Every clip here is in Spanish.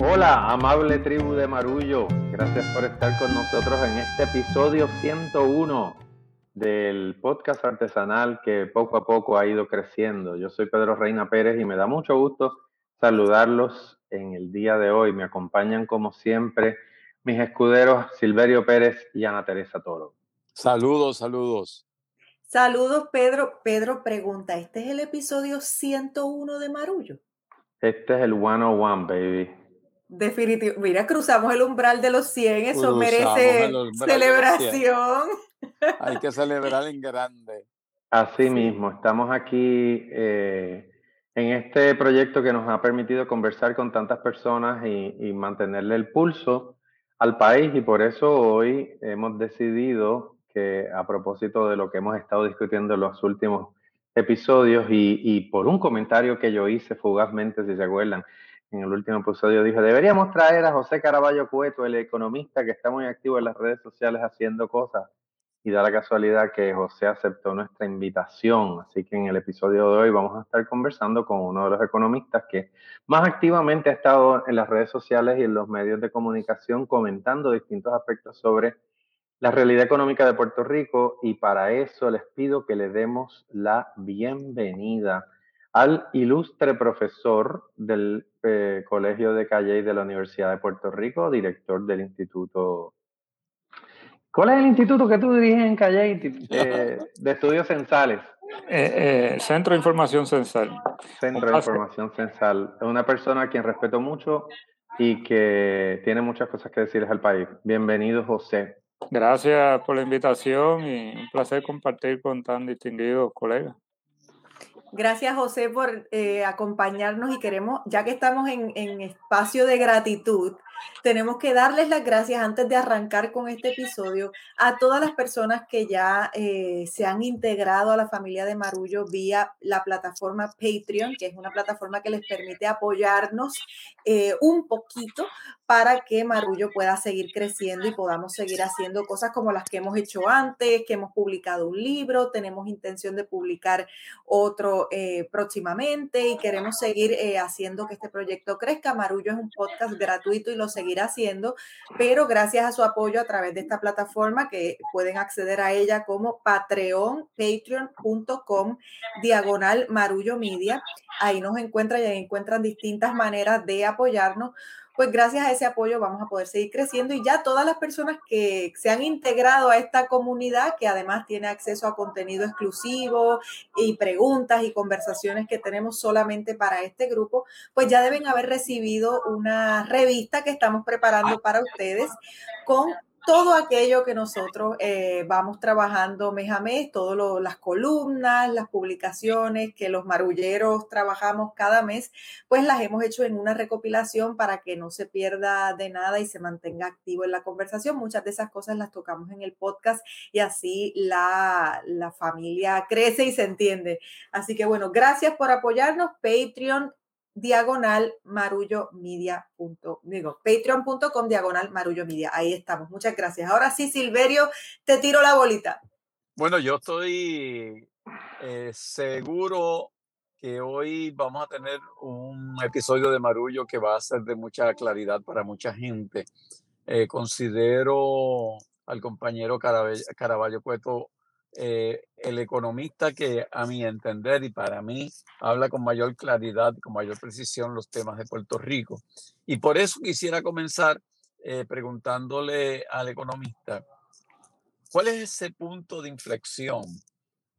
Hola, amable tribu de Marullo. Gracias por estar con nosotros en este episodio 101 del podcast artesanal que poco a poco ha ido creciendo. Yo soy Pedro Reina Pérez y me da mucho gusto saludarlos en el día de hoy. Me acompañan como siempre mis escuderos Silverio Pérez y Ana Teresa Toro. Saludos, saludos. Saludos, Pedro. Pedro pregunta, ¿este es el episodio 101 de Marullo? Este es el 101, baby. Definitivo. Mira, cruzamos el umbral de los 100, eso merece celebración. Hay que celebrar en grande. Así mismo, estamos aquí eh, en este proyecto que nos ha permitido conversar con tantas personas y, y, mantenerle el pulso al país y por eso hoy hemos decidido que a propósito de lo que hemos estado discutiendo en los últimos episodios y, y por un comentario que yo hice fugazmente, si se acuerdan, en el último episodio dijo, deberíamos traer a José Caraballo Cueto, el economista que está muy activo en las redes sociales haciendo cosas. Y da la casualidad que José aceptó nuestra invitación. Así que en el episodio de hoy vamos a estar conversando con uno de los economistas que más activamente ha estado en las redes sociales y en los medios de comunicación comentando distintos aspectos sobre la realidad económica de Puerto Rico. Y para eso les pido que le demos la bienvenida al ilustre profesor del eh, Colegio de Calle de la Universidad de Puerto Rico, director del Instituto. ¿Cuál es el instituto que tú diriges en Calle eh, de Estudios Censales? Eh, Centro de Información Censal. Centro de Información Censal. Es una persona a quien respeto mucho y que tiene muchas cosas que decirles al país. Bienvenido, José. Gracias por la invitación y un placer compartir con tan distinguidos colegas. Gracias, José, por eh, acompañarnos y queremos, ya que estamos en, en, espacio de gratitud, tenemos que darles las gracias antes de arrancar con este episodio a todas las personas que ya eh, se han integrado a la familia de Marullo vía la plataforma Patreon, que es una plataforma que les permite apoyarnos eh, un poquito para que Marullo pueda seguir creciendo y podamos seguir haciendo cosas como las que hemos hecho antes, que hemos publicado un libro, tenemos intención de publicar otro eh, próximamente y queremos seguir haciendo que este proyecto crezca. Marullo es un podcast gratuito y lo seguirá haciendo, pero gracias a su apoyo a través de esta plataforma que pueden acceder a ella como Patreon, patreon.com, diagonal Marullo Media. Ahí nos encuentran y ahí encuentran distintas maneras de apoyarnos pues gracias a ese apoyo vamos a poder seguir creciendo y ya todas las personas que se han integrado a esta comunidad, que además tiene acceso a contenido exclusivo y preguntas y conversaciones que tenemos solamente para este grupo, pues ya deben haber recibido una revista que estamos preparando para ustedes con todo aquello que nosotros eh, vamos trabajando mes a mes, todas las columnas, las publicaciones que los marulleros trabajamos cada mes, pues las hemos hecho en una recopilación para que no se pierda de nada y se mantenga activo en la conversación. Muchas de esas cosas las tocamos en el podcast y así la, la familia crece y se entiende. Así que bueno, gracias por apoyarnos. Patreon diagonal marullo media. Digo, patreon.com diagonal marullo media. Ahí estamos. Muchas gracias. Ahora sí, Silverio, te tiro la bolita. Bueno, yo estoy eh, seguro que hoy vamos a tener un episodio de Marullo que va a ser de mucha claridad para mucha gente. Eh, considero al compañero Caraballo Cueto eh, el economista que a mi entender y para mí habla con mayor claridad, con mayor precisión los temas de Puerto Rico. Y por eso quisiera comenzar eh, preguntándole al economista, ¿cuál es ese punto de inflexión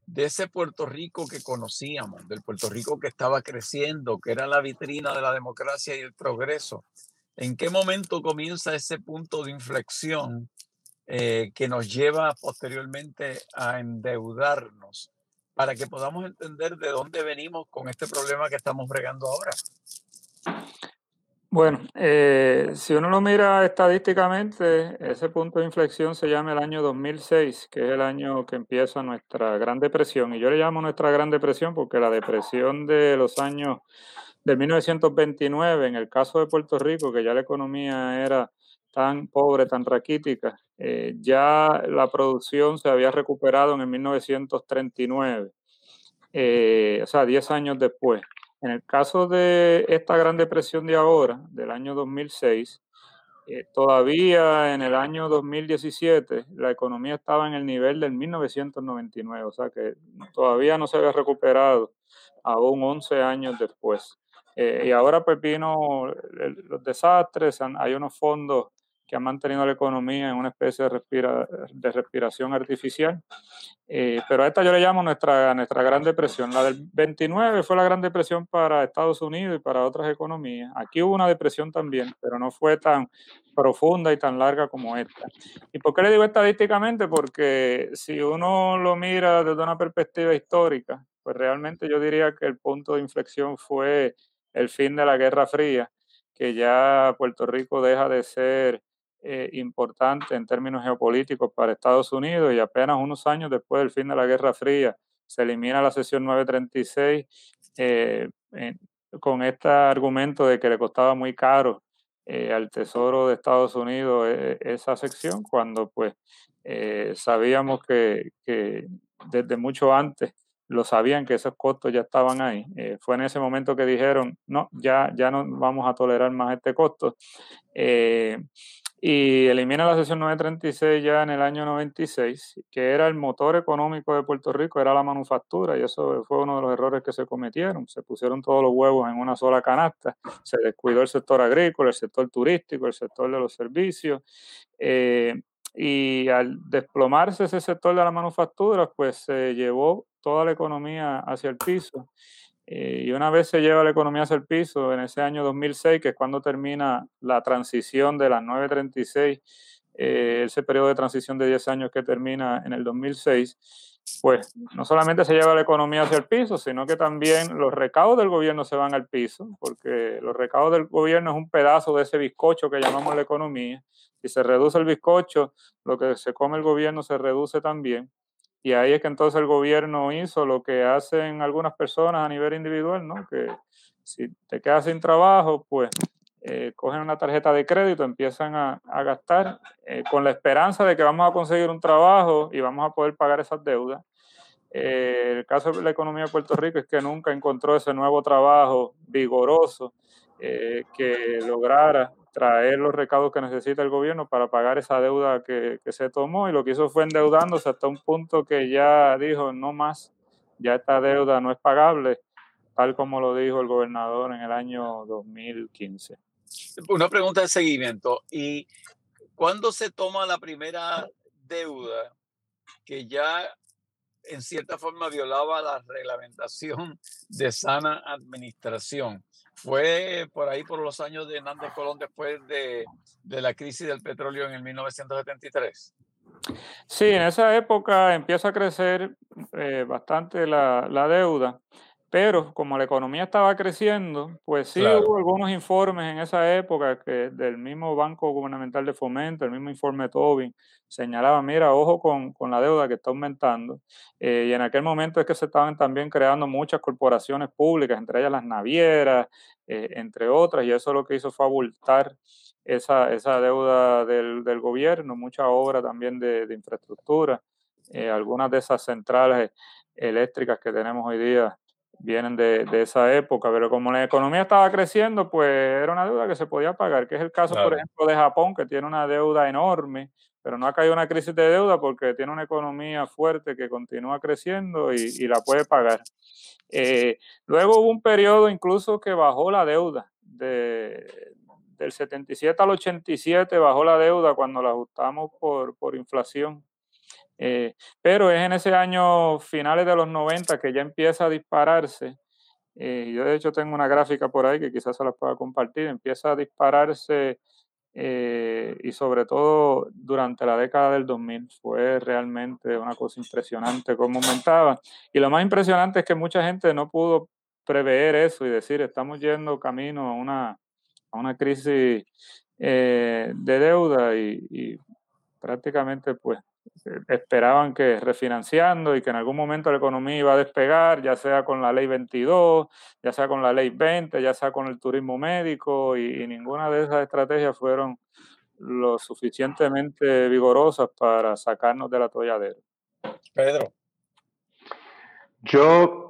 de ese Puerto Rico que conocíamos, del Puerto Rico que estaba creciendo, que era la vitrina de la democracia y el progreso? ¿En qué momento comienza ese punto de inflexión eh, que nos lleva posteriormente a endeudarnos para que podamos entender de dónde venimos con este problema que estamos bregando ahora. Bueno, eh, si uno lo mira estadísticamente, ese punto de inflexión se llama el año 2006, que es el año que empieza nuestra Gran Depresión. Y yo le llamo nuestra Gran Depresión porque la depresión de los años del 1929, en el caso de Puerto Rico, que ya la economía era tan pobre, tan raquítica. Eh, ya la producción se había recuperado en el 1939, eh, o sea, 10 años después. En el caso de esta Gran Depresión de ahora, del año 2006, eh, todavía en el año 2017 la economía estaba en el nivel del 1999, o sea que todavía no se había recuperado aún 11 años después. Eh, y ahora pues vino los desastres, hay unos fondos que han mantenido la economía en una especie de respiración artificial. Eh, pero a esta yo le llamo nuestra, nuestra Gran Depresión. La del 29 fue la Gran Depresión para Estados Unidos y para otras economías. Aquí hubo una depresión también, pero no fue tan profunda y tan larga como esta. ¿Y por qué le digo estadísticamente? Porque si uno lo mira desde una perspectiva histórica, pues realmente yo diría que el punto de inflexión fue el fin de la Guerra Fría, que ya Puerto Rico deja de ser eh, importante en términos geopolíticos para Estados Unidos y apenas unos años después del fin de la Guerra Fría se elimina la sesión 936 eh, con este argumento de que le costaba muy caro eh, al Tesoro de Estados Unidos esa sección cuando pues sabíamos que, desde mucho antes lo sabían que esos costos ya estaban ahí. fue en ese momento que dijeron, no, ya, ya no vamos a tolerar más este costo y elimina la sesión 936 ya en el año 96, que era el motor económico de Puerto Rico, era la manufactura, y eso fue uno de los errores que se cometieron. Se pusieron todos los huevos en una sola canasta, se descuidó el sector agrícola, el sector turístico, el sector de los servicios, eh, y al desplomarse ese sector de la manufactura, pues se llevó toda la economía hacia el piso eh, y una vez se lleva la economía hacia el piso, en ese año 2006, que es cuando termina la transición de las 936, eh, ese periodo de transición de 10 años que termina en el 2006, pues no solamente se lleva la economía hacia el piso, sino que también los recaudos del gobierno se van al piso, porque los recaudos del gobierno es un pedazo de ese bizcocho que llamamos la economía. Si se reduce el bizcocho, lo que se come el gobierno se reduce también. Y ahí es que entonces el gobierno hizo lo que hacen algunas personas a nivel individual, ¿no? Que si te quedas sin trabajo, pues eh, cogen una tarjeta de crédito, empiezan a, gastar eh, con la esperanza de que vamos a conseguir un trabajo y vamos a poder pagar esas deudas. Eh, el caso de la economía de Puerto Rico es que nunca encontró ese nuevo trabajo vigoroso que lograra traer los recaudos que necesita el gobierno para pagar esa deuda que, se tomó y lo que hizo fue endeudándose hasta un punto que ya dijo no más, ya esta deuda no es pagable, tal como lo dijo el gobernador en el año 2015. Una pregunta de seguimiento. ¿Y cuándo se toma la primera deuda que ya en cierta forma violaba la reglamentación de sana administración? Fue por ahí por los años de Hernández Colón después de, de la crisis del petróleo en el 1973. Sí, en esa época empieza a crecer eh, bastante la, la, deuda pero como la economía estaba creciendo, pues sí hubo algunos informes en esa época que del mismo Banco Gubernamental de Fomento, el mismo informe Tobin, señalaba, mira, ojo con, con la deuda que está aumentando. Eh, y en aquel momento es que se estaban también creando muchas corporaciones públicas, entre ellas las navieras, eh, entre otras, y eso lo que hizo fue abultar esa, esa deuda del, del gobierno, mucha obra también de, de infraestructura. Eh, algunas de esas centrales eléctricas que tenemos hoy día vienen de, de, esa época, pero como la economía estaba creciendo, pues era una deuda que se podía pagar, que es el caso, por ejemplo, de Japón, que tiene una deuda enorme, pero no ha caído una crisis de deuda porque tiene una economía fuerte que continúa creciendo y, y la puede pagar. Eh, luego hubo un periodo incluso que bajó la deuda, de, del 77 al 87 bajó la deuda cuando la ajustamos por, por inflación. Eh, pero es en ese año finales de los 90 que ya empieza a dispararse. Eh, yo de hecho tengo una gráfica por ahí que quizás se la pueda compartir. Empieza a dispararse eh, y sobre todo durante la década del 2000 fue realmente una cosa impresionante cómo aumentaba. Y lo más impresionante es que mucha gente no pudo prever eso y decir estamos yendo camino a una, a una crisis de deuda y, y prácticamente pues esperaban que refinanciando y que en algún momento la economía iba a despegar, ya sea con la ley 22, ya sea con la ley 20, ya sea con el turismo médico, y, ninguna de esas estrategias fueron lo suficientemente vigorosas para sacarnos del atolladero. Pedro. Yo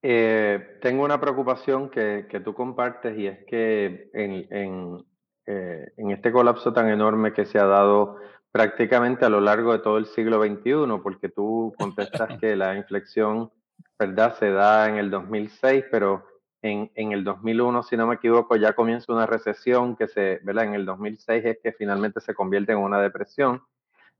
Eh, tengo una preocupación que, que, tú compartes y es que en, en, eh, en, este colapso tan enorme que se ha dado prácticamente a lo largo de todo el siglo XXI, porque tú contestas que la inflexión, ¿verdad?, se da en el 2006, pero en, en, el 2001, si no me equivoco, ya comienza una recesión que se, ¿verdad? En el 2006 es que finalmente se convierte en una depresión.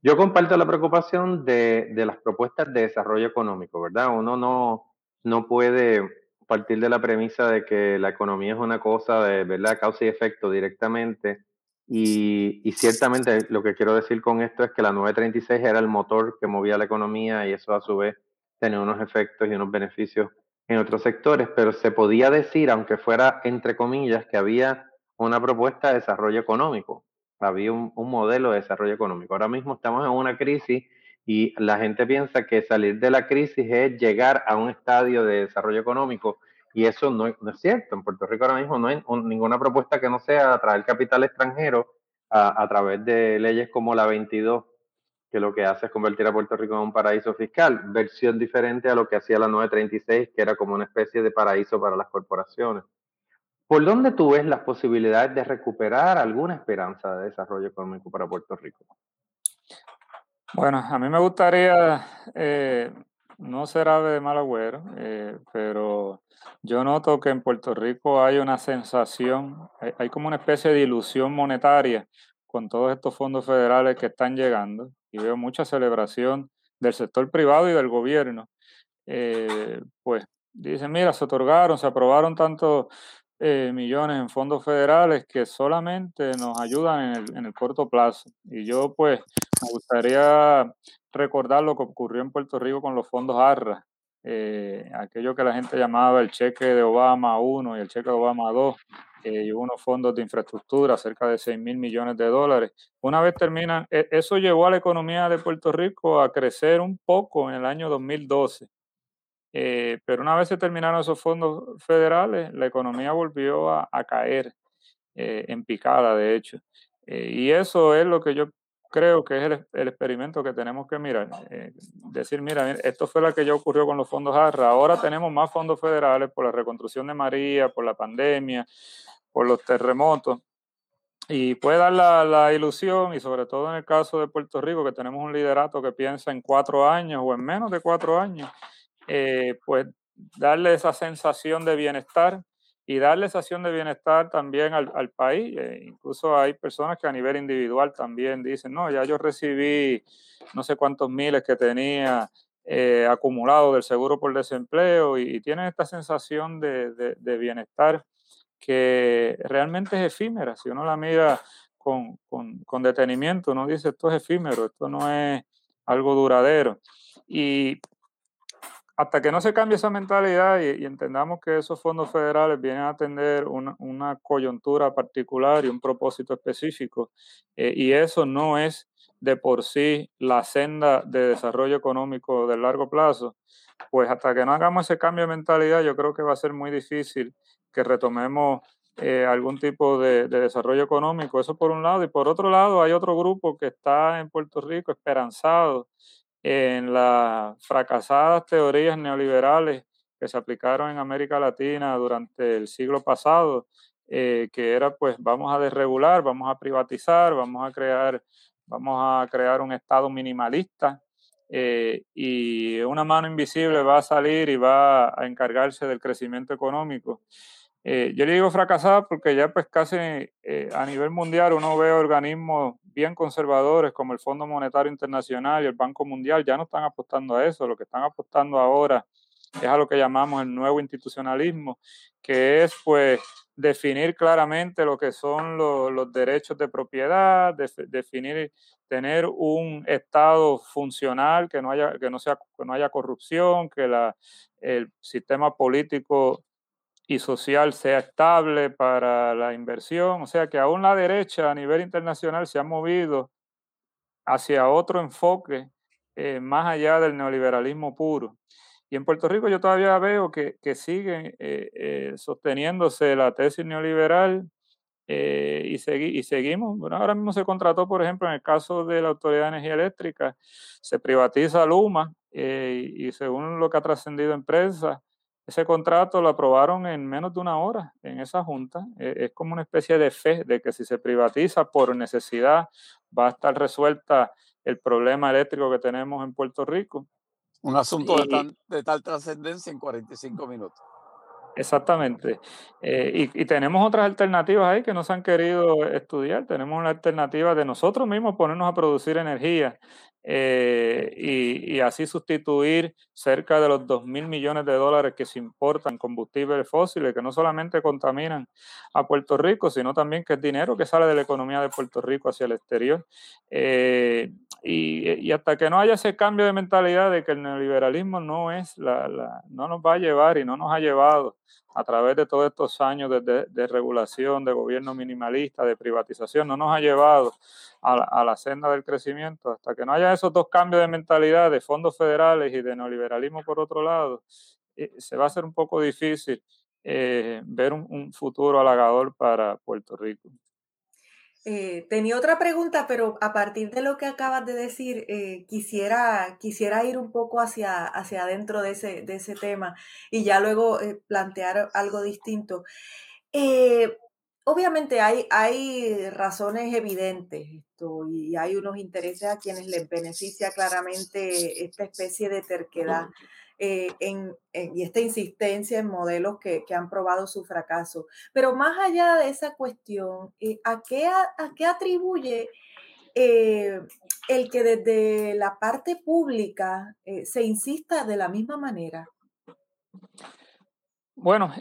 Yo comparto la preocupación de, de las propuestas de desarrollo económico, ¿verdad? Uno no, no puede partir de la premisa de que la economía es una cosa de, ¿verdad?, causa y efecto directamente. Y, y, ciertamente lo que quiero decir con esto es que la 936 era el motor que movía la economía y eso a su vez tenía unos efectos y unos beneficios en otros sectores, pero se podía decir, aunque fuera entre comillas, que había una propuesta de desarrollo económico, había un, un modelo de desarrollo económico. Ahora mismo estamos en una crisis y la gente piensa que salir de la crisis es llegar a un estadio de desarrollo económico y eso no, no es cierto. En Puerto Rico ahora mismo no hay ninguna propuesta que no sea atraer capital extranjero a, través de leyes como la 22 que lo que hace es convertir a Puerto Rico en un paraíso fiscal, versión diferente a lo que hacía la 936, que era como una especie de paraíso para las corporaciones. ¿Por dónde tú ves las posibilidades de recuperar alguna esperanza de desarrollo económico para Puerto Rico? Bueno, a mí me gustaría eh, no ser ave de mal agüero, eh, pero yo noto que en Puerto Rico hay una sensación, hay, hay como una especie de ilusión monetaria con todos estos fondos federales que están llegando y veo mucha celebración del sector privado y del gobierno. Eh, pues dicen, mira, se otorgaron, se aprobaron tantos eh, millones en fondos federales que solamente nos ayudan en el, en el, corto plazo. Y yo pues me gustaría recordar lo que ocurrió en Puerto Rico con los fondos ARRA, eh, aquello que la gente llamaba el cheque de Obama 1 y el cheque de Obama 2, eh, y unos fondos de infraestructura, cerca de 6 mil millones de dólares. Una vez terminan, e, eso llevó a la economía de Puerto Rico a crecer un poco en el año 2012. Eh, pero una vez se terminaron esos fondos federales, la economía volvió a, caer eh, en picada, de hecho. Y eso es lo que yo creo que es el, el experimento que tenemos que mirar. Eh, decir, mira, esto fue lo que ya ocurrió con los fondos ARRA. Ahora tenemos más fondos federales por la reconstrucción de María, por la pandemia, por los terremotos. Y puede dar la, la, ilusión, y sobre todo en el caso de Puerto Rico, que tenemos un liderato que piensa en cuatro años o en menos de cuatro años, eh, pues darle esa sensación de bienestar y darle sensación de bienestar también al, al país. Eh, incluso hay personas que a nivel individual también dicen, no, ya yo recibí no sé cuántos miles que tenía eh, acumulado del seguro por desempleo y, y tienen esta sensación de, de, de, bienestar que realmente es efímera. Si uno la mira con, con, con detenimiento, uno dice, esto es efímero, esto no es algo duradero. Y hasta que no se cambie esa mentalidad y, entendamos que esos fondos federales vienen a atender una, coyuntura particular y un propósito específico, eh, y eso no es de por sí la senda de desarrollo económico de largo plazo, pues hasta que no hagamos ese cambio de mentalidad, yo creo que va a ser muy difícil que retomemos eh, algún tipo de, desarrollo económico. Eso por un lado. Y por otro lado, hay otro grupo que está en Puerto Rico esperanzado en las fracasadas teorías neoliberales que se aplicaron en América Latina durante el siglo pasado, eh, que era pues vamos a desregular, vamos a privatizar, vamos a crear, vamos a crear un Estado minimalista eh, y una mano invisible va a salir y va a encargarse del crecimiento económico. Eh, yo le digo fracasada porque ya pues casi a nivel mundial uno ve organismos bien conservadores como el Fondo Monetario Internacional y el Banco Mundial ya no están apostando a eso, lo que están apostando ahora es a lo que llamamos el nuevo institucionalismo, que es pues definir claramente lo que son los, derechos de propiedad, de, definir, tener un Estado funcional, que no haya, que no sea, que no haya corrupción, que la, el sistema político y social sea estable para la inversión. O sea que aún la derecha a nivel internacional se ha movido hacia otro enfoque eh, más allá del neoliberalismo puro. Y en Puerto Rico yo todavía veo que, que sigue eh, eh, sosteniéndose la tesis neoliberal y, segui y, seguimos. Bueno, ahora mismo se contrató, por ejemplo, en el caso de la Autoridad de Energía Eléctrica, se privatiza Luma y según lo que ha trascendido en prensa, ese contrato lo aprobaron en menos de una hora en esa junta. E, es como una especie de fe de que si se privatiza por necesidad va a estar resuelta el problema eléctrico que tenemos en Puerto Rico. Un asunto de, tal trascendencia en 45 minutos. Exactamente. Eh, y, tenemos otras alternativas ahí que no se han querido estudiar. Tenemos una alternativa de nosotros mismos ponernos a producir energía eh, y, así sustituir cerca de los 2 mil millones de dólares que se importan combustibles fósiles, que no solamente contaminan a Puerto Rico, sino también que es dinero que sale de la economía de Puerto Rico hacia el exterior. Eh, y, hasta que no haya ese cambio de mentalidad de que el neoliberalismo no es la, no nos va a llevar y no nos ha llevado a través de todos estos años de, regulación, de gobierno minimalista, de privatización, no nos ha llevado a la, senda del crecimiento. Hasta que no haya esos dos cambios de mentalidad de fondos federales y de neoliberalismo por otro lado, eh, se va a hacer un poco difícil eh, ver un futuro halagador para Puerto Rico. Eh, tenía otra pregunta, pero a partir de lo que acabas de decir, eh, quisiera, quisiera ir un poco hacia, hacia adentro de ese, de ese tema y ya luego eh, plantear algo distinto. obviamente hay, hay razones evidentes esto, y hay unos intereses a quienes les beneficia claramente esta especie de terquedad. Eh, en, y esta insistencia en modelos que, que, han probado su fracaso. Pero más allá de esa cuestión, eh, ¿a, qué, a, qué atribuye eh, el que desde la parte pública se insista de la misma manera? Bueno,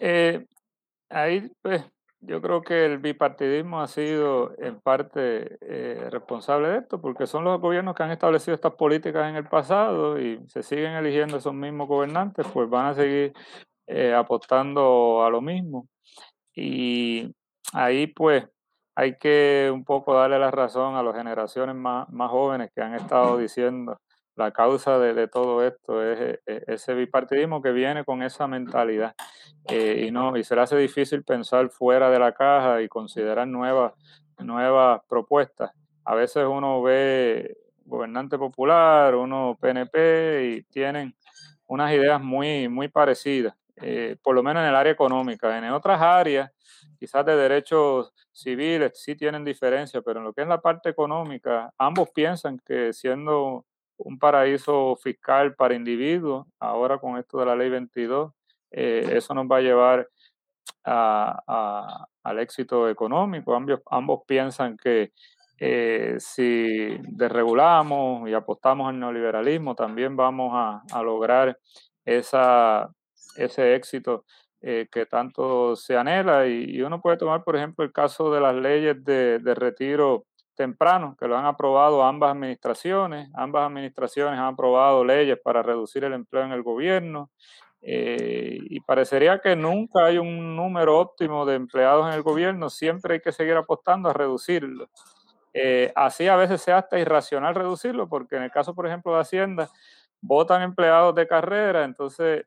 ahí pues yo creo que el bipartidismo ha sido en parte eh, responsable de esto, porque son los gobiernos que han establecido estas políticas en el pasado y se siguen eligiendo esos mismos gobernantes, pues van a seguir eh, apostando a lo mismo. Y ahí pues hay que un poco darle la razón a las generaciones más, más jóvenes que han estado diciendo la causa de, todo esto es, eh, eh, ese bipartidismo que viene con esa mentalidad eh, y no y se le hace difícil pensar fuera de la caja y considerar nuevas nuevas propuestas. A veces uno ve gobernante popular, uno PNP y tienen unas ideas muy muy parecidas, por lo menos en el área económica. En otras áreas, quizás de derechos civiles sí tienen diferencia, pero en lo que es la parte económica, ambos piensan que siendo un paraíso fiscal para individuos, ahora con esto de la ley 22, eh, eso nos va a llevar al éxito económico. Ambos, ambos piensan que eh, si desregulamos y apostamos al neoliberalismo, también vamos a, lograr ese éxito eh, que tanto se anhela. Y, uno puede tomar, por ejemplo, el caso de las leyes de retiro temprano, que lo han aprobado ambas administraciones. Ambas administraciones han aprobado leyes para reducir el empleo en el gobierno. Eh, y parecería que nunca hay un número óptimo de empleados en el gobierno, siempre hay que seguir apostando a reducirlo. Eh, así a veces sea hasta irracional reducirlo, porque en el caso, por ejemplo, de Hacienda, votan empleados de carrera, entonces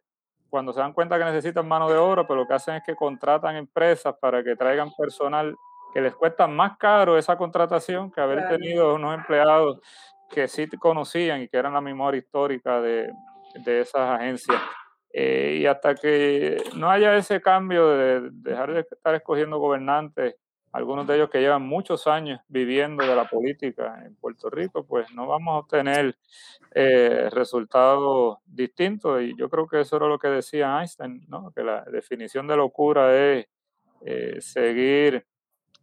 cuando se dan cuenta que necesitan mano de obra, pues lo que hacen es que contratan empresas para que traigan personal que les cuesta más caro esa contratación que haber tenido unos empleados que sí conocían y que eran la memoria histórica de, de esas agencias. Eh, y hasta que no haya ese cambio de dejar de estar escogiendo gobernantes, algunos de ellos que llevan muchos años viviendo de la política en Puerto Rico, pues no vamos a obtener eh, resultados distintos. Y yo creo que eso era lo que decía Einstein, ¿no? que la definición de locura es eh, seguir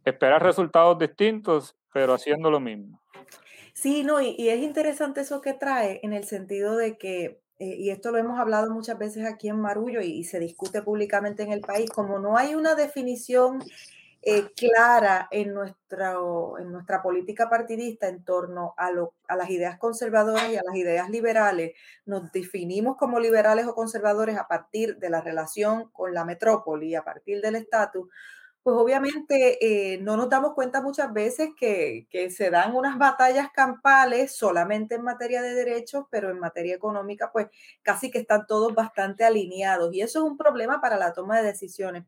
esperar resultados distintos, pero haciendo lo mismo. Sí, no, y, es interesante eso que trae en el sentido de que, eh, y esto lo hemos hablado muchas veces aquí en Marullo y, se discute públicamente en el país, como no hay una definición eh, clara en nuestra, en nuestra política partidista en torno a, lo, a las ideas conservadoras y a las ideas liberales, nos definimos como liberales o conservadores a partir de la relación con la metrópoli, a partir del estatus, pues obviamente eh, no nos damos cuenta muchas veces que, se dan unas batallas campales solamente en materia de derechos, pero en materia económica, pues casi que están todos bastante alineados. Y eso es un problema para la toma de decisiones.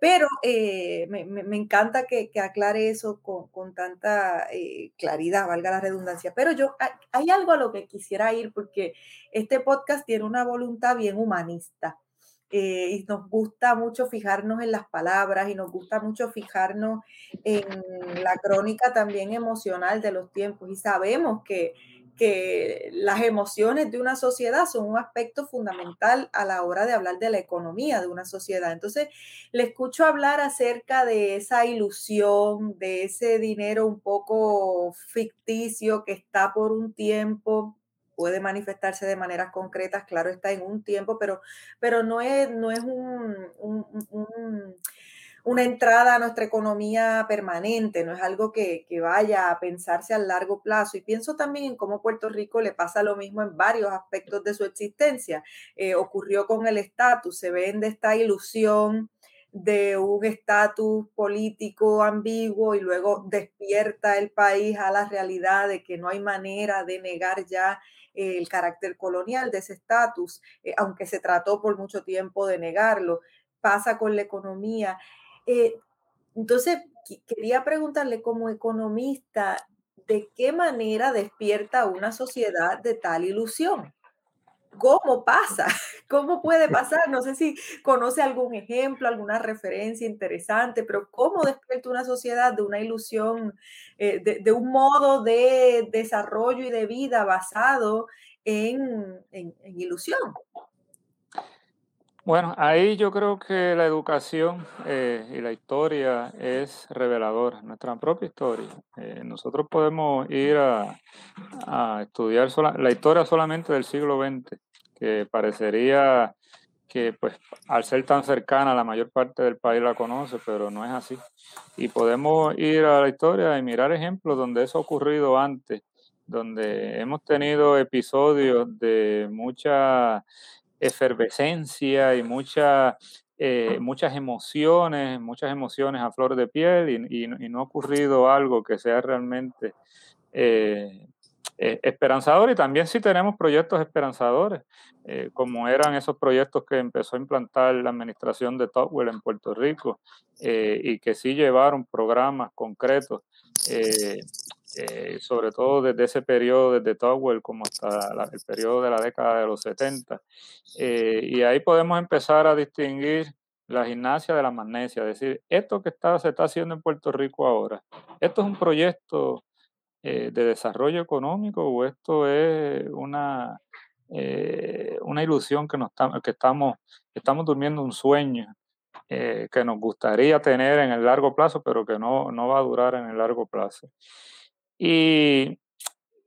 Pero eh, me, encanta que, aclare eso con, tanta eh, claridad, valga la redundancia. Pero yo, hay algo a lo que quisiera ir, porque este podcast tiene una voluntad bien humanista. Eh, y nos gusta mucho fijarnos en las palabras y nos gusta mucho fijarnos en la crónica también emocional de los tiempos y sabemos que, que las emociones de una sociedad son un aspecto fundamental a la hora de hablar de la economía de una sociedad. Entonces, le escucho hablar acerca de esa ilusión, de ese dinero un poco ficticio que está por un tiempo puede manifestarse de maneras concretas, claro está en un tiempo, pero, pero no es, no es una entrada a nuestra economía permanente, no es algo que, vaya a pensarse a largo plazo. Y pienso también en cómo Puerto Rico le pasa lo mismo en varios aspectos de su existencia. Eh, ocurrió con el estatus, se vende esta ilusión de un estatus político ambiguo y luego despierta el país a la realidad de que no hay manera de negar ya el carácter colonial de ese estatus, eh, aunque se trató por mucho tiempo de negarlo. Pasa con la economía. Eh, entonces, quería preguntarle como economista, ¿de qué manera despierta una sociedad de tal ilusión? ¿Cómo pasa? ¿Cómo puede pasar? No sé si conoce algún ejemplo, alguna referencia interesante, pero ¿cómo despierta una sociedad de una ilusión, eh, de, un modo de desarrollo y de vida basado en, ilusión? Bueno, ahí yo creo que la educación eh, y la historia es reveladora, nuestra propia historia. Eh, nosotros podemos ir a, estudiar la historia solamente del siglo XX, que parecería que pues al ser tan cercana la mayor parte del país la conoce, pero no es así. Y podemos ir a la historia y mirar ejemplos donde eso ha ocurrido antes, donde hemos tenido episodios de mucha efervescencia y mucha, eh, muchas emociones, muchas emociones a flor de piel y, no ha ocurrido algo que sea realmente eh, eh, esperanzador. Y también si tenemos proyectos esperanzadores, como eran esos proyectos que empezó a implantar la administración de Topwell en Puerto Rico y que sí llevaron programas concretos eh, sobre todo desde ese periodo, desde Towell como hasta el periodo de la década de los 70. Eh, y ahí podemos empezar a distinguir la gimnasia de la magnesia, es decir, esto que está, se está haciendo en Puerto Rico ahora, ¿esto es un proyecto eh, de desarrollo económico o esto es una, una ilusión que, nos que estamos, estamos durmiendo un sueño? que nos gustaría tener en el largo plazo, pero que no, no va a durar en el largo plazo. Y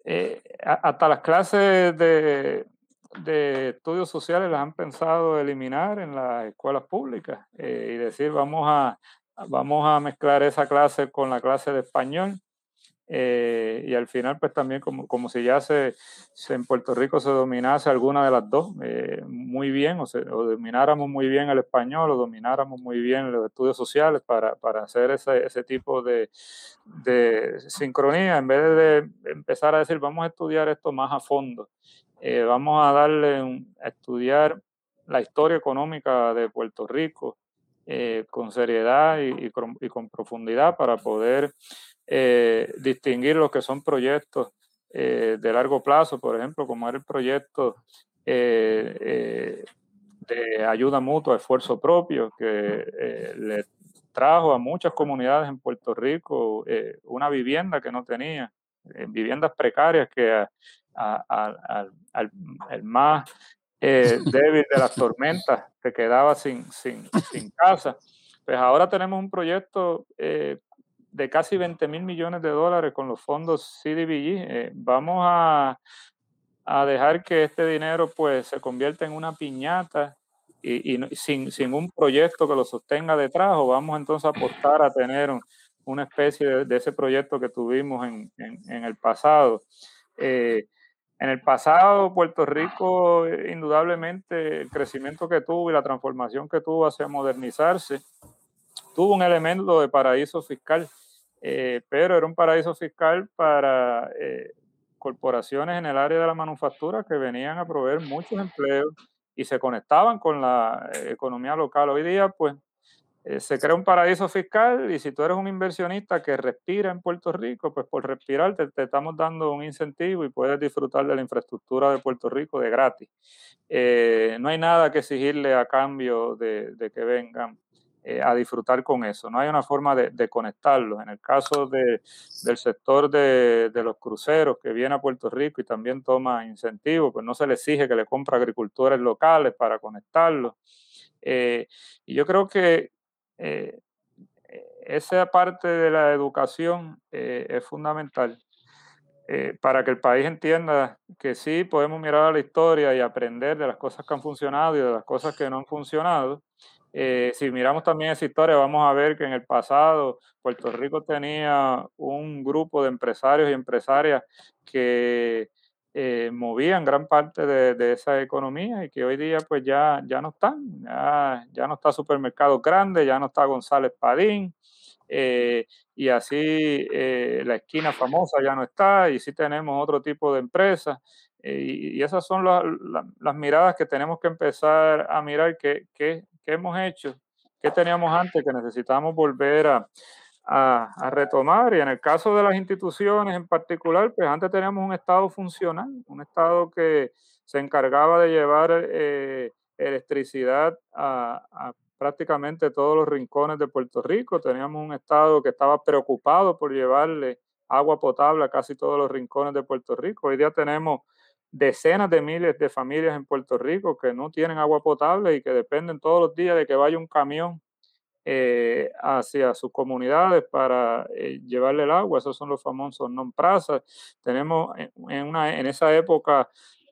eh, hasta las clases de, estudios sociales las han pensado eliminar en las escuelas públicas eh, y decir vamos a, vamos a mezclar esa clase con la clase de español eh, y al final, pues también como, como si ya se, en Puerto Rico se dominase alguna de las dos eh, muy bien, o, o, domináramos muy bien el español, o domináramos muy bien los estudios sociales para, para hacer ese, ese tipo de, de, sincronía, en vez de empezar a decir, vamos a estudiar esto más a fondo, eh, vamos a darle a estudiar la historia económica de Puerto Rico con seriedad y con profundidad para poder eh, distinguir lo que son proyectos eh, de largo plazo, por ejemplo, como era el proyecto eh, de ayuda mutua, esfuerzo propio, que le trajo a muchas comunidades en Puerto Rico una vivienda que no tenía, viviendas precarias que al, el más débil de las tormentas se quedaba sin, sin, sin casa. Pues ahora tenemos un proyecto de casi 20 mil millones de dólares con los fondos CDBG. Eh, vamos a, dejar que este dinero pues se convierta en una piñata y, sin, un proyecto que lo sostenga detrás o vamos entonces a aportar a tener una especie de, ese proyecto que tuvimos en, el pasado. Eh, en el pasado, Puerto Rico, eh, indudablemente, el crecimiento que tuvo y la transformación que tuvo hacia modernizarse, tuvo un elemento de paraíso fiscal eh, pero era un paraíso fiscal para eh, corporaciones en el área de la manufactura que venían a proveer muchos empleos y se conectaban con la eh, economía local. Hoy día, pues, eh, se crea un paraíso fiscal y si tú eres un inversionista que respira en Puerto Rico, pues por respirar te, estamos dando un incentivo y puedes disfrutar de la infraestructura de Puerto Rico de gratis. Eh, no hay nada que exigirle a cambio de, que vengan eh, a disfrutar con eso. No hay una forma de, de conectarlos. En el caso del sector de, de, los cruceros que viene a Puerto Rico y también toma incentivos, pues no se le exige que le compre agricultores locales para conectarlos. y yo creo que eh, esa parte de la educación eh, es fundamental eh, para que el país entienda que sí podemos mirar a la historia y aprender de las cosas que han funcionado y de las cosas que no han funcionado. Si miramos también esa historia, vamos a ver que en el pasado Puerto Rico tenía un grupo de empresarios y empresarias que eh, movían gran parte de, esa economía y que hoy día pues ya, ya no están, ya, no está Supermercado Grande, ya no está González Padín, eh, y así eh, la esquina famosa ya no está, y sí tenemos otro tipo de empresas, y, esas son las miradas que tenemos que empezar a mirar qué, qué, qué hemos hecho, qué teníamos antes, que necesitamos volver a, a, retomar. Y en el caso de las instituciones en particular, pues antes teníamos un Estado funcional, un Estado que se encargaba de llevar eh, electricidad a, prácticamente todos los rincones de Puerto Rico. Teníamos un Estado que estaba preocupado por llevarle agua potable a casi todos los rincones de Puerto Rico. Hoy día tenemos decenas de miles de familias en Puerto Rico que no tienen agua potable y que dependen todos los días de que vaya un camión eh, hacia sus comunidades para eh, llevarle el agua. Esos son los famosos non-prazas. Tenemos en, una, en esa época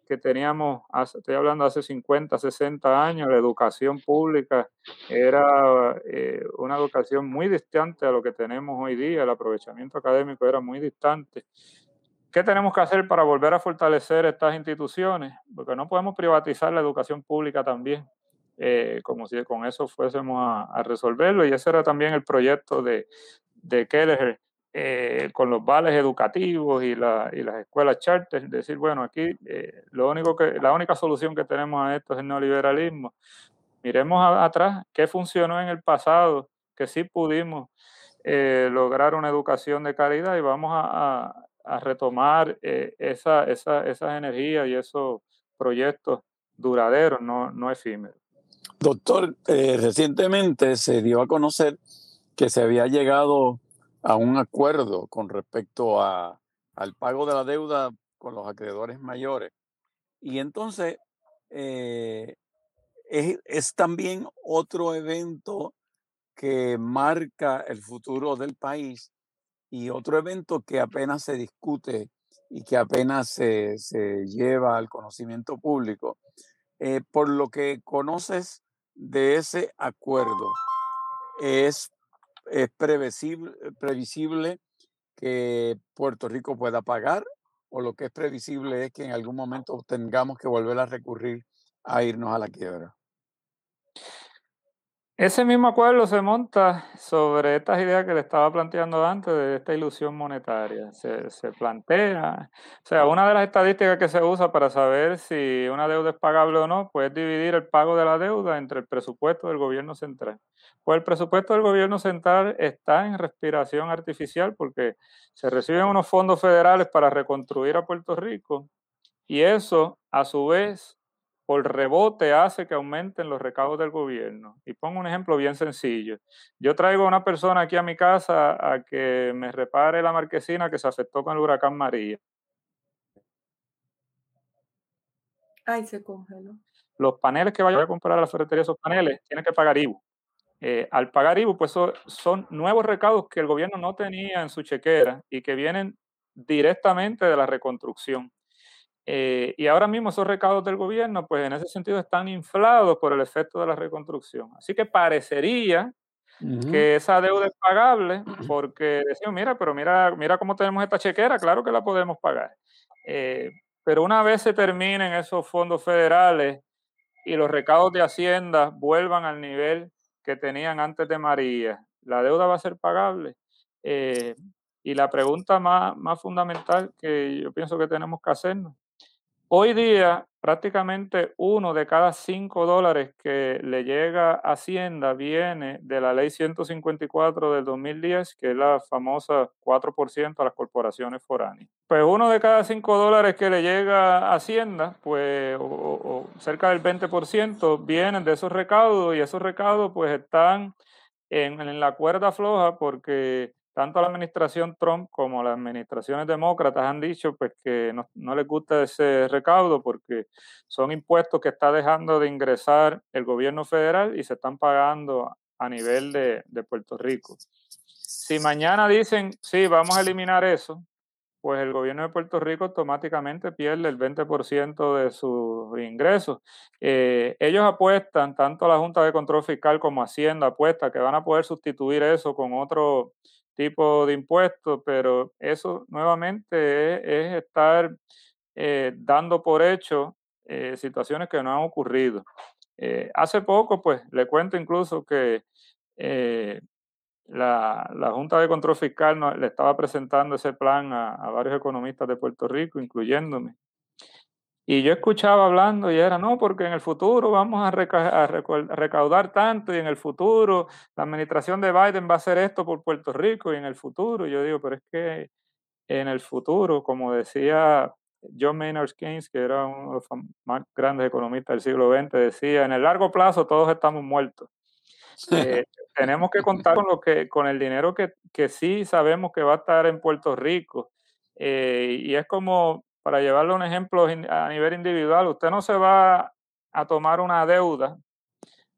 que teníamos, estoy hablando hace 50, 60 años, la educación pública era eh, una educación muy distante a lo que tenemos hoy día, el aprovechamiento académico era muy distante. ¿Qué tenemos que hacer para volver a fortalecer estas instituciones? Porque no podemos privatizar la educación pública también. Eh, como si con eso fuésemos a, resolverlo. Y ese era también el proyecto de, de Keller eh, con los vales educativos y, la, y, las escuelas charter, decir, bueno, aquí eh, lo único que, la única solución que tenemos a esto es el neoliberalismo. Miremos atrás qué funcionó en el pasado, que sí pudimos lograr una educación de calidad y vamos a, retomar esa, esa, esas energías y esos proyectos duraderos, no, no efímeros. Doctor, eh, recientemente se dio a conocer que se había llegado a un acuerdo con respecto a, al pago de la deuda con los acreedores mayores. Y entonces eh, es, también otro evento que marca el futuro del país y otro evento que apenas se discute y que apenas se, se lleva al conocimiento público. Eh, por lo que conoces de ese acuerdo es, es previsible, previsible que Puerto Rico pueda pagar o lo que es previsible es que en algún momento tengamos que volver a recurrir a irnos a la quiebra. Ese mismo acuerdo se monta sobre estas ideas que le estaba planteando antes de esta ilusión monetaria. Se, plantea, o sea, una de las estadísticas que se usa para saber si una deuda es pagable o no, pues dividir el pago de la deuda entre el presupuesto del gobierno central. Pues el presupuesto del gobierno central está en respiración artificial porque se reciben unos fondos federales para reconstruir a Puerto Rico y eso, a su vez, por rebote hace que aumenten los recaudos del gobierno. Y pongo un ejemplo bien sencillo. Yo traigo a una persona aquí a mi casa a que me repare la marquesina que se afectó con el huracán María. Ay, se congeló. Los paneles que vaya a comprar a la ferretería, esos paneles, tienen que pagar IVU. Eh, al pagar IVU, pues son nuevos recaudos que el gobierno no tenía en su chequera y que vienen directamente de la reconstrucción. Eh, y ahora mismo esos recaudos del gobierno, pues en ese sentido están inflados por el efecto de la reconstrucción. Así que parecería que esa deuda es pagable porque decimos, mira, pero mira, mira cómo tenemos esta chequera, claro que la podemos pagar. Eh, pero una vez se terminen esos fondos federales y los recaudos de Hacienda vuelvan al nivel que tenían antes de María, la deuda va a ser pagable. Eh, y la pregunta más, más fundamental que yo pienso que tenemos que hacernos Hoy día prácticamente uno de cada cinco dólares que le llega a Hacienda viene de la ley 154 del 2010, que es la famosa 4% a las corporaciones foráneas. Pues uno de cada cinco dólares que le llega a Hacienda, pues o, cerca del 20% vienen de esos recaudos y esos recaudos pues están en, en la cuerda floja porque tanto la administración Trump como las administraciones demócratas han dicho pues que no, les gusta ese recaudo porque son impuestos que está dejando de ingresar el gobierno federal y se están pagando a nivel de, Puerto Rico. Si mañana dicen, sí, vamos a eliminar eso, pues el gobierno de Puerto Rico automáticamente pierde el 20% de sus ingresos. Eh, ellos apuestan, tanto la Junta de Control Fiscal como Hacienda apuesta que van a poder sustituir eso con otro tipo de impuestos, pero eso nuevamente es, estar eh, dando por hecho eh, situaciones que no han ocurrido. Eh, hace poco, pues, le cuento incluso que la, la, Junta de Control Fiscal le estaba presentando ese plan a varios economistas de Puerto Rico, incluyéndome, y yo escuchaba hablando y era, no, porque en el futuro vamos a, recaudar tanto y en el futuro la administración de Biden va a hacer esto por Puerto Rico y en el futuro. Yo digo, pero es que en el futuro, como decía John Maynard Keynes, que era uno de los más grandes economistas del siglo XX, decía, en el largo plazo todos estamos muertos. Eh, tenemos que contar con, lo que, con el dinero que, que sí sabemos que va a estar en Puerto Rico. Eh, y es como para llevarle un ejemplo a nivel individual, usted no se va a tomar una deuda,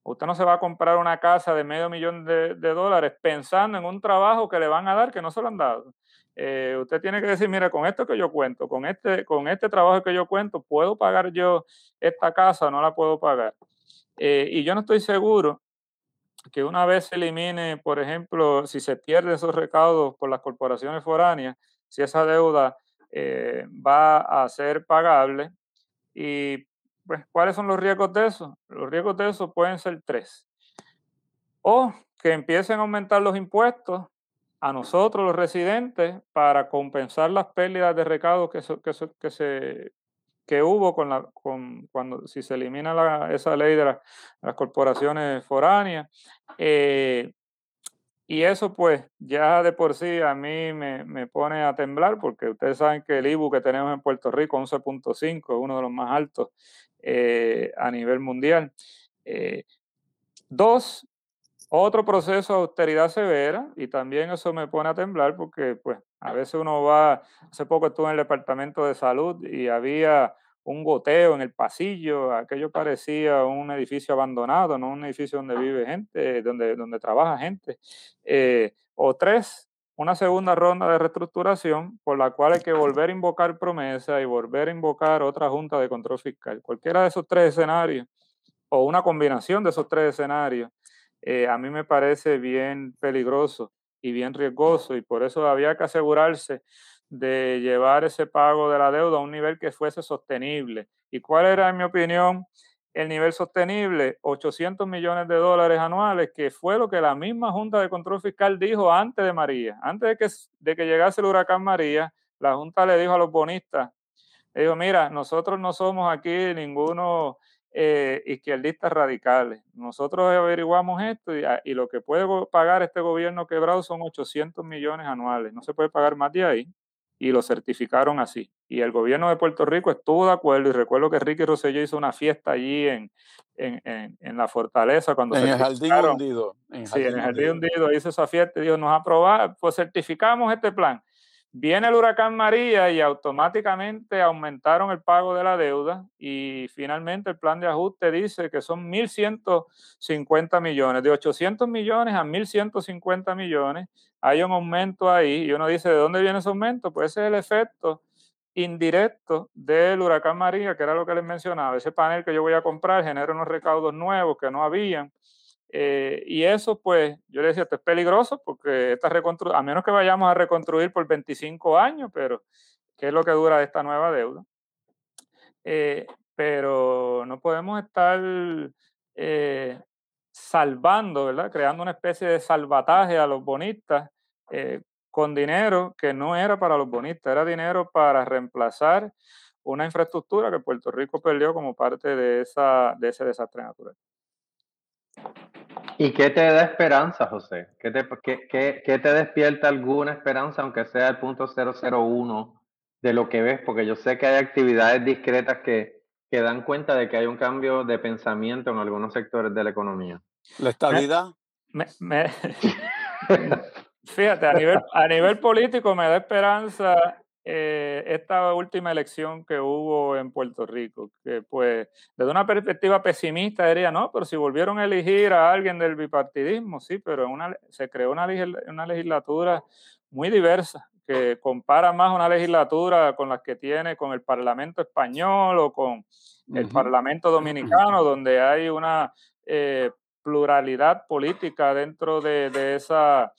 usted no se va a comprar una casa de medio millón de, dólares pensando en un trabajo que le van a dar que no se lo han dado. Eh, usted tiene que decir, mira, con esto que yo cuento, con este, con este trabajo que yo cuento, ¿puedo pagar yo esta casa o no la puedo pagar? Eh, y yo no estoy seguro que una vez se elimine, por ejemplo, si se pierden esos recaudos por las corporaciones foráneas, si esa deuda eh, va a ser pagable. ¿Y pues, cuáles son los riesgos de eso? Los riesgos de eso pueden ser tres. O que empiecen a aumentar los impuestos a nosotros los residentes para compensar las pérdidas de recaudos que, que, que, se, que hubo con la, con, cuando si se elimina esa ley de, las corporaciones foráneas. Eh, y eso pues ya de por sí a mí me, pone a temblar porque ustedes saben que el IBU que tenemos en Puerto Rico, 11.5, es uno de los más altos eh, a nivel mundial. Eh, dos, otro proceso de austeridad severa y también eso me pone a temblar porque pues a veces uno va, hace poco estuve en el Departamento de Salud y había un goteo en el pasillo, aquello parecía un edificio abandonado, no un edificio donde vive gente, donde, donde trabaja gente. Eh, o tres, una segunda ronda de reestructuración por la cual hay que volver a invocar promesa y volver a invocar otra junta de control fiscal. Cualquiera de esos tres escenarios, o una combinación de esos tres escenarios, eh, a mí me parece bien peligroso y bien riesgoso y por eso había que asegurarse de llevar ese pago de la deuda a un nivel que fuese sostenible. ¿Y cuál era, en mi opinión, el nivel sostenible? 800 millones de dólares anuales, que fue lo que la misma Junta de Control Fiscal dijo antes de María. Antes de que, de que llegase el huracán María, la Junta le dijo a los bonistas, le dijo, mira, nosotros no somos aquí ninguno eh, izquierdistas radicales. Nosotros averiguamos esto y, y, lo que puede pagar este gobierno quebrado son 800 millones anuales. No se puede pagar más de ahí y lo certificaron así. Y el gobierno de Puerto Rico estuvo de acuerdo y recuerdo que Ricky Rosselló hizo una fiesta allí en, en, en, la fortaleza cuando en el jardín hundido. sí, en el jardín hundido hizo esa fiesta y dijo, nos aprobamos, pues certificamos este plan. Viene el huracán María y automáticamente aumentaron el pago de la deuda y finalmente el plan de ajuste dice que son 1.150 millones, de 800 millones a 1.150 millones. Hay un aumento ahí y uno dice, ¿de dónde viene ese aumento? Pues ese es el efecto indirecto del huracán María, que era lo que les mencionaba. Ese panel que yo voy a comprar genera unos recaudos nuevos que no habían eh, y eso, pues, yo le decía, esto es peligroso porque esta reconstrucción, a menos que vayamos a reconstruir por 25 años, pero ¿qué es lo que dura esta nueva deuda? Eh, pero no podemos estar eh, salvando, ¿verdad? Creando una especie de salvataje a los bonistas con dinero que no era para los bonistas, era dinero para reemplazar una infraestructura que Puerto Rico perdió como parte de, ese desastre natural. ¿Y qué te da esperanza, José? ¿Qué te, qué, qué, te despierta alguna esperanza, aunque sea el punto 001 de lo que ves? Porque yo sé que hay actividades discretas que, que dan cuenta de que hay un cambio de pensamiento en algunos sectores de la economía. ¿La estabilidad? fíjate, a nivel, a nivel político me da esperanza eh, esta última elección que hubo en Puerto Rico, que pues desde una perspectiva pesimista diría, no, pero si volvieron a elegir a alguien del bipartidismo, sí, pero una, se creó una, una legislatura muy diversa, que compara más una legislatura con las que tiene con el Parlamento español o con el Parlamento dominicano, donde hay una eh, pluralidad política dentro de, de esa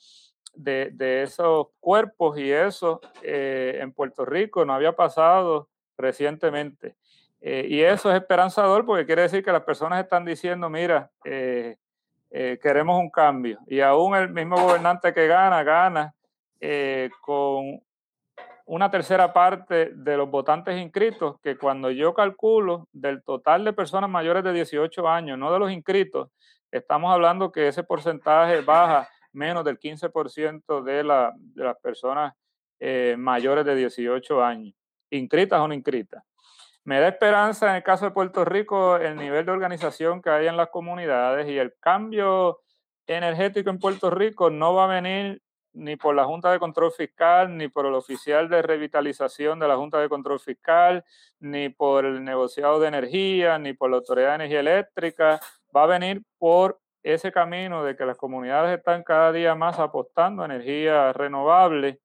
de, esos cuerpos y eso eh, en Puerto Rico no había pasado recientemente. Eh, y eso es esperanzador porque quiere decir que las personas están diciendo, mira, eh, queremos un cambio. Y aún el mismo gobernante que gana, gana con una tercera parte de los votantes inscritos, que cuando yo calculo del total de personas mayores de 18 años, no de los inscritos, estamos hablando que ese porcentaje baja menos del 15% de, la, de, las personas eh, mayores de 18 años, inscritas o no inscritas. Me da esperanza en el caso de Puerto Rico el nivel de organización que hay en las comunidades y el cambio energético en Puerto Rico no va a venir ni por la Junta de Control Fiscal, ni por el oficial de revitalización de la Junta de Control Fiscal, ni por el negociado de energía, ni por la Autoridad de Energía Eléctrica, va a venir por ese camino de que las comunidades están cada día más apostando a energía renovable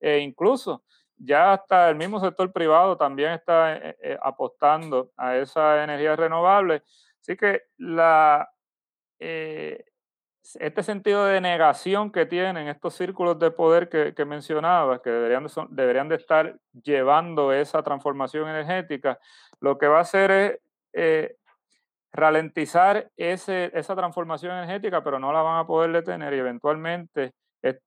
e incluso ya hasta el mismo sector privado también está eh, eh, apostando a esa energía renovable. Así que la, eh, este sentido de negación que tienen estos círculos de poder que, que mencionaba, que deberían de, deberían de estar llevando esa transformación energética, lo que va a hacer es ralentizar ese, esa transformación energética, pero no la van a poder detener y eventualmente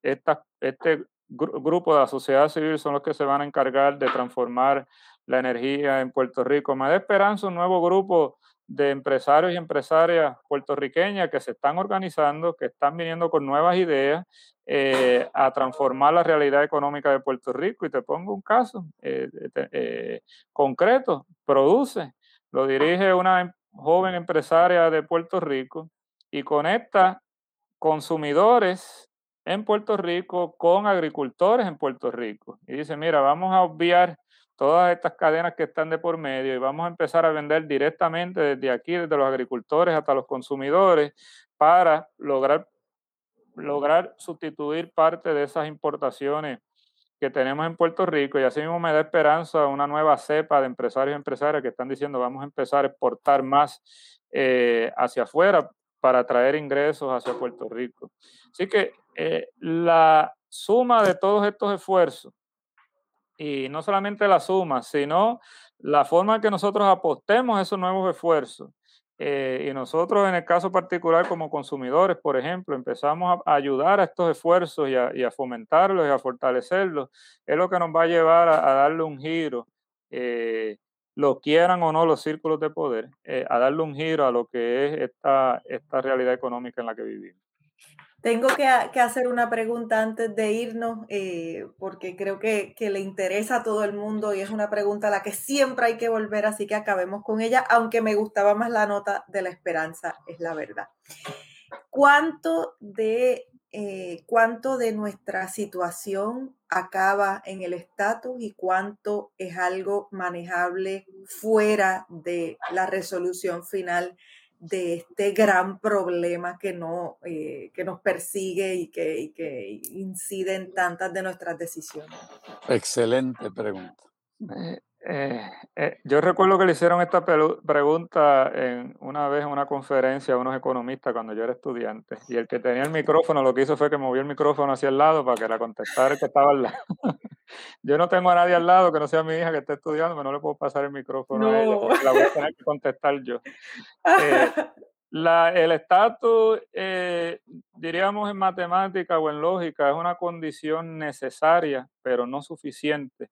esta, este grupo de la sociedad civil son los que se van a encargar de transformar la energía en Puerto Rico. Me da esperanza un nuevo grupo de empresarios y empresarias puertorriqueñas que se están organizando, que están viniendo con nuevas ideas eh, a transformar la realidad económica de Puerto Rico. Y te pongo un caso eh, eh, concreto, produce, lo dirige una joven empresaria de Puerto Rico y conecta consumidores en Puerto Rico con agricultores en Puerto Rico. Y dice, mira, vamos a obviar todas estas cadenas que están de por medio y vamos a empezar a vender directamente desde aquí, desde los agricultores hasta los consumidores, para lograr, lograr sustituir parte de esas importaciones que tenemos en Puerto Rico y así mismo me da esperanza una nueva cepa de empresarios y empresarias que están diciendo vamos a empezar a exportar más eh, hacia afuera para traer ingresos hacia Puerto Rico. Así que eh, la suma de todos estos esfuerzos, y no solamente la suma, sino la forma en que nosotros apostemos esos nuevos esfuerzos eh, y nosotros en el caso particular como consumidores, por ejemplo, empezamos a ayudar a estos esfuerzos y a, fomentarlos y a fortalecerlos, es lo que nos va a llevar a, darle un giro, eh, lo quieran o no los círculos de poder, eh, a darle un giro a lo que es esta, esta realidad económica en la que vivimos. Tengo que, hacer una pregunta antes de irnos, eh, porque creo que, le interesa a todo el mundo y es una pregunta a la que siempre hay que volver, así que acabemos con ella, aunque me gustaba más la nota de la esperanza, es la verdad. ¿Cuánto de, eh, cuánto de nuestra situación acaba en el estatus y cuánto es algo manejable fuera de la resolución final de este gran problema que, no, eh, que nos persigue y que, que, incide en tantas de nuestras decisiones? Excelente pregunta. Eh, eh, yo recuerdo que le hicieron esta pregunta en, una vez en una conferencia a unos economistas cuando yo era estudiante y el que tenía el micrófono lo que hizo fue que movió el micrófono hacia el lado para que la contestara el que estaba al lado. yo no tengo a nadie al lado que no sea mi hija que esté estudiando, pero no le puedo pasar el micrófono a ella porque la voy a tener que contestar yo. Eh, la, el estatus, diríamos en matemática o en lógica, es una condición necesaria, pero no suficiente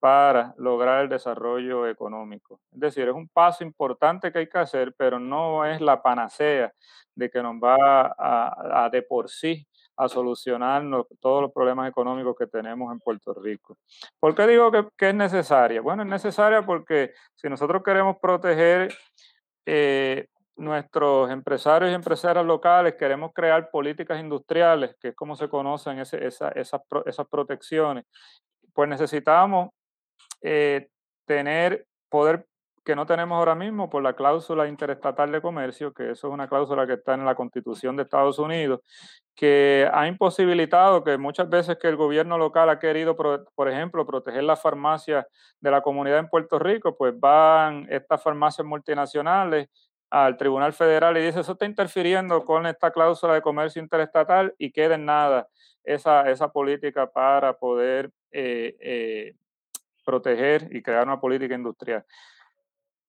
para lograr el desarrollo económico. Es decir, es un paso importante que hay que hacer, pero no es la panacea de que nos va a, de por sí a solucionar todos los problemas económicos que tenemos en Puerto Rico. ¿Por qué digo que, es necesaria? Bueno, es necesaria porque si nosotros queremos proteger eh, nuestros empresarios y empresarias locales queremos crear políticas industriales, que es como se conocen ese, esas, esas protecciones, pues necesitamos eh, tener poder que no tenemos ahora mismo por la cláusula interestatal de comercio, que eso es una cláusula que está en la Constitución de Estados Unidos, que ha imposibilitado que muchas veces que el gobierno local ha querido, por ejemplo, proteger las farmacias de la comunidad en Puerto Rico, pues van estas farmacias multinacionales al Tribunal Federal y dice, eso está interfiriendo con esta cláusula de comercio interestatal y queda en nada esa, esa política para poder eh, eh, proteger y crear una política industrial.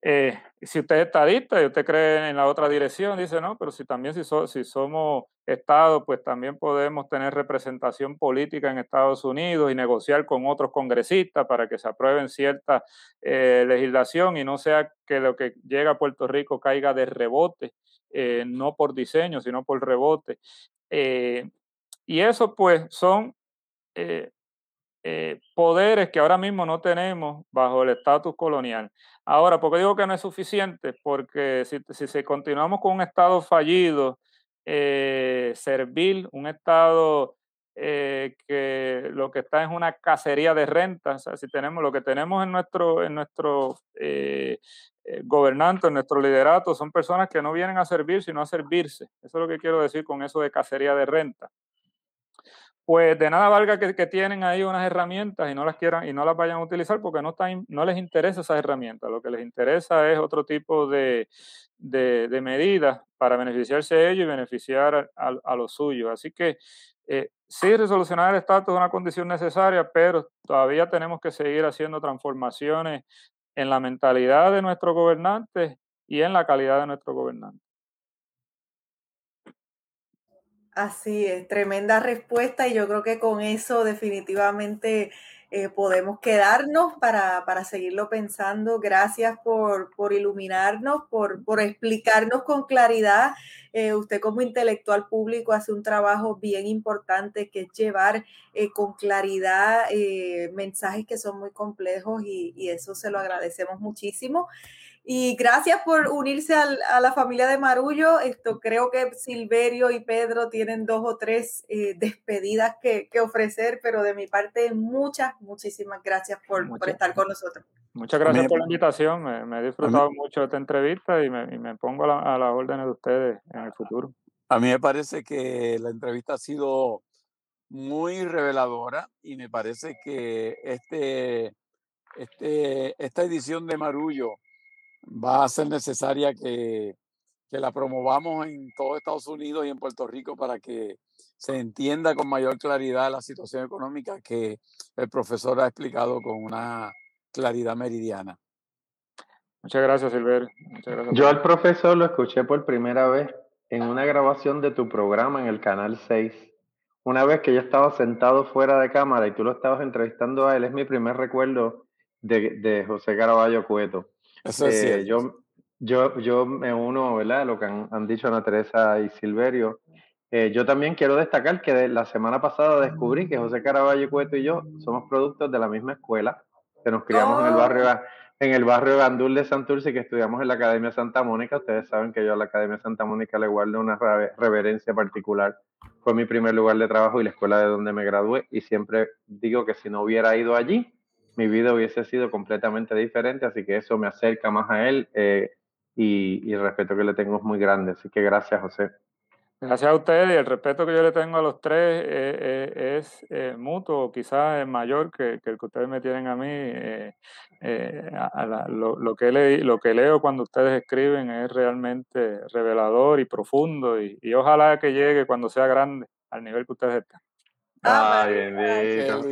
Eh, si usted es estadista y usted cree en la otra dirección, dice, no, pero si también si, somos Estado, pues también podemos tener representación política en Estados Unidos y negociar con otros congresistas para que se aprueben cierta eh, legislación y no sea que lo que llega a Puerto Rico caiga de rebote, eh, no por diseño, sino por rebote. y eso pues son poderes que ahora mismo no tenemos bajo el estatus colonial. Ahora, ¿por qué digo que no es suficiente? Porque si, si, continuamos con un Estado fallido, eh, servil, un Estado eh, que lo que está es una cacería de rentas, si tenemos lo que tenemos en nuestro, en nuestro eh, eh, gobernante, en nuestro liderato, son personas que no vienen a servir, sino a servirse. Eso es lo que quiero decir con eso de cacería de renta pues de nada valga que, tienen ahí unas herramientas y no las quieran y no las vayan a utilizar porque no, les interesa esas herramientas. Lo que les interesa es otro tipo de, medidas para beneficiarse de ellos y beneficiar a, los suyos. Así que eh, sí, resolucionar el estatus es una condición necesaria, pero todavía tenemos que seguir haciendo transformaciones en la mentalidad de nuestros gobernantes y en la calidad de nuestros gobernantes. Así es, tremenda respuesta y yo creo que con eso definitivamente eh, podemos quedarnos para, seguirlo pensando. Gracias por, iluminarnos, por, explicarnos con claridad. Eh, usted como intelectual público hace un trabajo bien importante que es llevar eh, con claridad mensajes que son muy complejos y, y eso se lo agradecemos muchísimo. Y gracias por unirse a la familia de Marullo. Esto creo que Silverio y Pedro tienen dos o tres eh, despedidas que, ofrecer, pero de mi parte muchas, muchísimas gracias por, estar con nosotros. Muchas gracias por la invitación. Me, he disfrutado mucho de esta entrevista y me, pongo a, las órdenes de ustedes en el futuro. A mí me parece que la entrevista ha sido muy reveladora y me parece que este, este, esta edición de Marullo va a ser necesaria que, que la promovamos en todo Estados Unidos y en Puerto Rico para que se entienda con mayor claridad la situación económica que el profesor ha explicado con una claridad meridiana. Muchas gracias, Silver. Yo al profesor lo escuché por primera vez en una grabación de tu programa en el Canal 6. Una vez que yo estaba sentado fuera de cámara y tú lo estabas entrevistando a él, es mi primer recuerdo de, de José Caraballo Cueto. Eh, yo, yo, yo me uno ¿verdad? a lo que han, dicho Ana Teresa y Silverio. Eh, yo también quiero destacar que la semana pasada descubrí que José Caraballo Cueto y yo somos productos de la misma escuela, que nos criamos en el barrio oh. en el barrio Gandul de Santurce y que estudiamos en la Academia Santa Mónica. Ustedes saben que yo a la Academia Santa Mónica le guardo una reverencia particular. Fue mi primer lugar de trabajo y la escuela de donde me gradué. Y siempre digo que si no hubiera ido allí, mi vida hubiese sido completamente diferente, así que eso me acerca más a él eh, y, el respeto que le tengo es muy grande. Así que gracias, José. Gracias a ustedes y el respeto que yo le tengo a los tres eh, eh, es mutuo, quizás es mayor que, el que ustedes me tienen a mí. lo, que lo que leo cuando ustedes escriben es realmente revelador y profundo y ojalá que llegue cuando sea grande al nivel que ustedes están. Ah, bendito.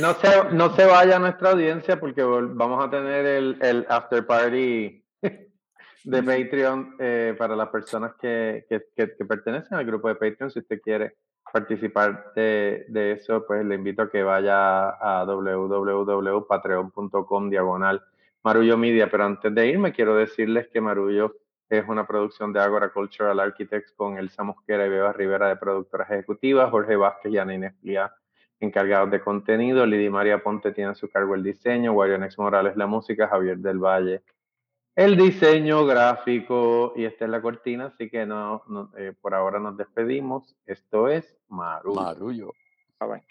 No se, no se vaya nuestra audiencia porque vamos a tener el, el after party de Patreon eh, para las personas que, que, que, pertenecen al grupo de Patreon. Si usted quiere participar de, de, eso, pues le invito a que vaya a www.patreon.com diagonal Marullo Media. Pero antes de irme, quiero decirles que Marullo es una producción de Agora Cultural Architects con Elsa Mosquera y Beba Rivera de productora ejecutiva, Jorge Vázquez y Ana Inés encargados de contenido, Lidia María Ponte tiene a su cargo el diseño, Guarionex Morales la música, Javier del Valle el diseño gráfico y esta es la cortina, así que no, eh, por ahora nos despedimos. Esto es Marullo. Marullo. Bye bye.